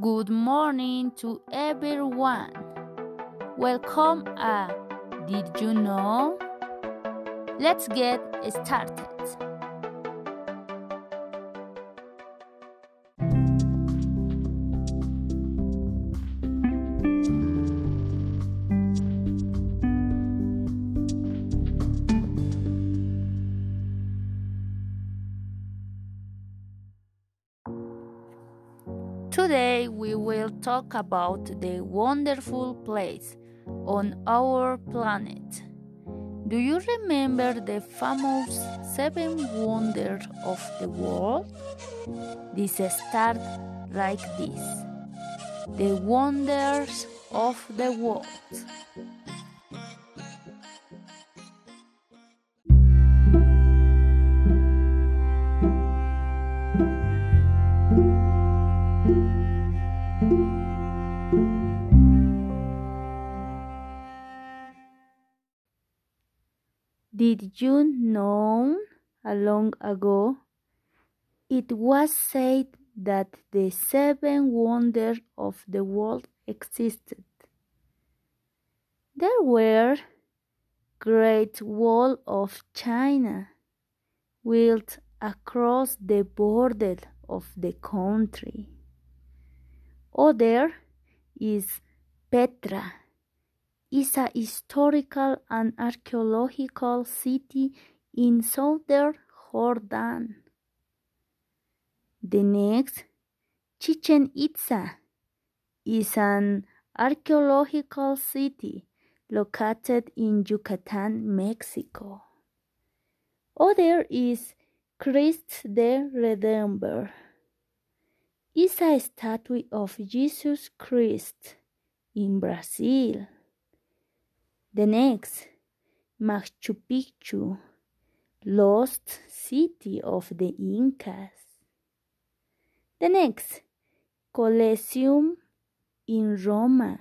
Good morning to everyone. Welcome at Did You Know? Let's get started. Today we will talk about the wonderful place on our planet. Do you remember the famous seven wonders of the world? This start like this. The wonders of the world. Did you know a long ago it was said that the seven wonders of the world existed? There were Great Wall of China built across the border of the country. Other is Petra is a historical and archaeological city in southern Jordan. The next, Chichen Itza, is an archaeological city located in Yucatan, Mexico. Other is Christ the Redeemer. Is a statue of Jesus Christ in Brazil. The next, Machu Picchu, lost city of the Incas. The next, Colosseum in Roma.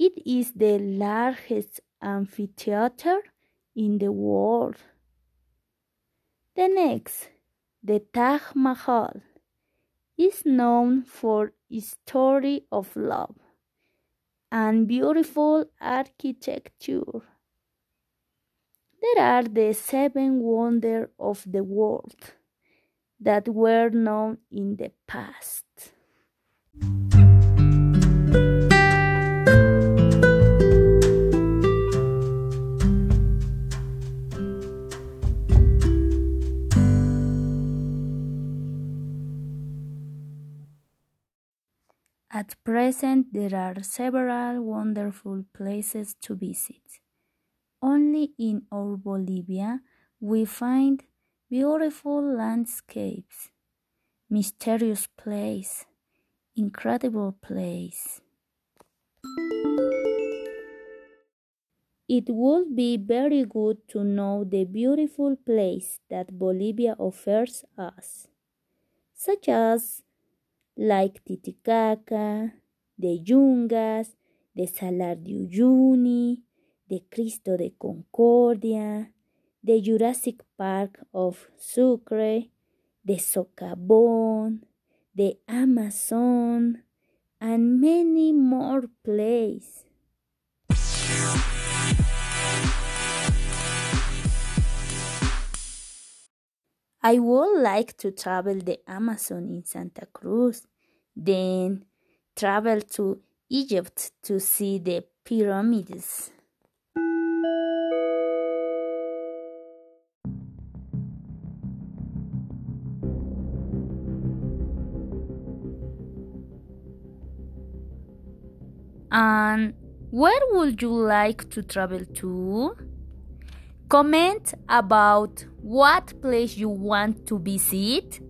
It is the largest amphitheater in the world. The next, the Taj Mahal, is known for its story of love and beautiful architecture. There are the seven wonders of the world that were known in the past. At present, there are several wonderful places to visit. Only in our Bolivia we find beautiful landscapes, mysterious place, incredible place. It would be very good to know the beautiful place that Bolivia offers us, such as like Titicaca, de Yungas, de Salar de Uyuni, de Cristo de Concordia, the Jurassic Park of Sucre, the Socavón, the Amazon, and many more places. I would like to travel the Amazon in Santa Cruz, then travel to Egypt to see the pyramids. And where would you like to travel to? Comment about what place you want to visit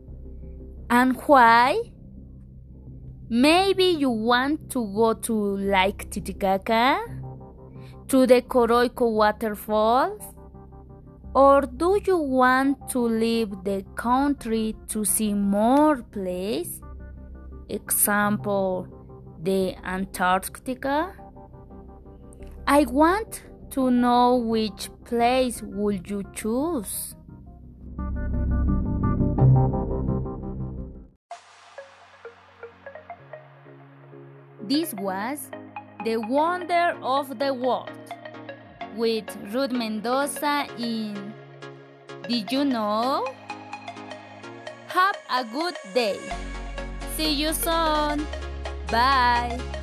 and why. Maybe you want to go to Lake Titicaca, to the Coroico waterfalls, or do you want to leave the country to see more places? Example, the Antarctica. I want to know which place would you choose. This was The Wonder of the World with Ruth Mendoza in Did You Know? Have a good day. See you soon. Bye.